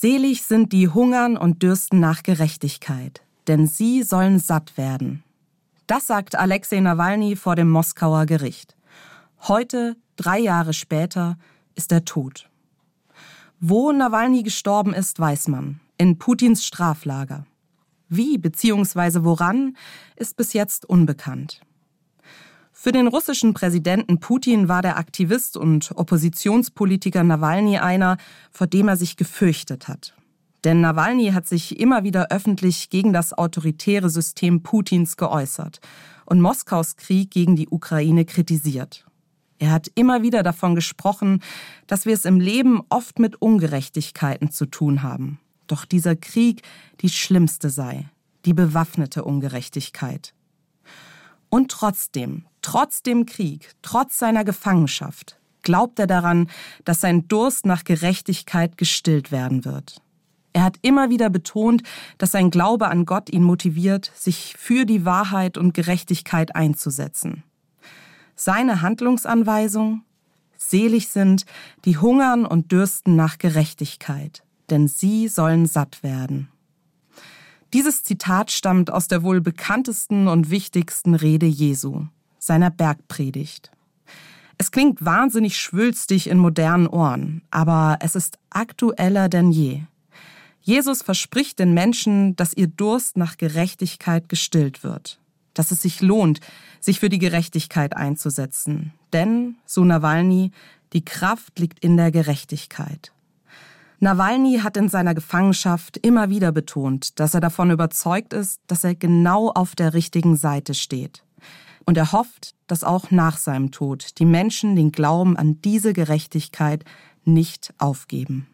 Selig sind die hungern und dürsten nach Gerechtigkeit, denn sie sollen satt werden. Das sagt Alexei Nawalny vor dem Moskauer Gericht. Heute, drei Jahre später, ist er tot. Wo Nawalny gestorben ist, weiß man. In Putins Straflager. Wie bzw. woran, ist bis jetzt unbekannt. Für den russischen Präsidenten Putin war der Aktivist und Oppositionspolitiker Nawalny einer, vor dem er sich gefürchtet hat. Denn Nawalny hat sich immer wieder öffentlich gegen das autoritäre System Putins geäußert und Moskaus Krieg gegen die Ukraine kritisiert. Er hat immer wieder davon gesprochen, dass wir es im Leben oft mit Ungerechtigkeiten zu tun haben. Doch dieser Krieg die schlimmste sei, die bewaffnete Ungerechtigkeit. Und trotzdem, trotz dem Krieg, trotz seiner Gefangenschaft, glaubt er daran, dass sein Durst nach Gerechtigkeit gestillt werden wird. Er hat immer wieder betont, dass sein Glaube an Gott ihn motiviert, sich für die Wahrheit und Gerechtigkeit einzusetzen. Seine Handlungsanweisung? Selig sind, die hungern und dürsten nach Gerechtigkeit, denn sie sollen satt werden. Dieses Zitat stammt aus der wohl bekanntesten und wichtigsten Rede Jesu, seiner Bergpredigt. Es klingt wahnsinnig schwülstig in modernen Ohren, aber es ist aktueller denn je. Jesus verspricht den Menschen, dass ihr Durst nach Gerechtigkeit gestillt wird, dass es sich lohnt, sich für die Gerechtigkeit einzusetzen. Denn, so Nawalny, die Kraft liegt in der Gerechtigkeit. Nawalny hat in seiner Gefangenschaft immer wieder betont, dass er davon überzeugt ist, dass er genau auf der richtigen Seite steht. Und er hofft, dass auch nach seinem Tod die Menschen den Glauben an diese Gerechtigkeit nicht aufgeben.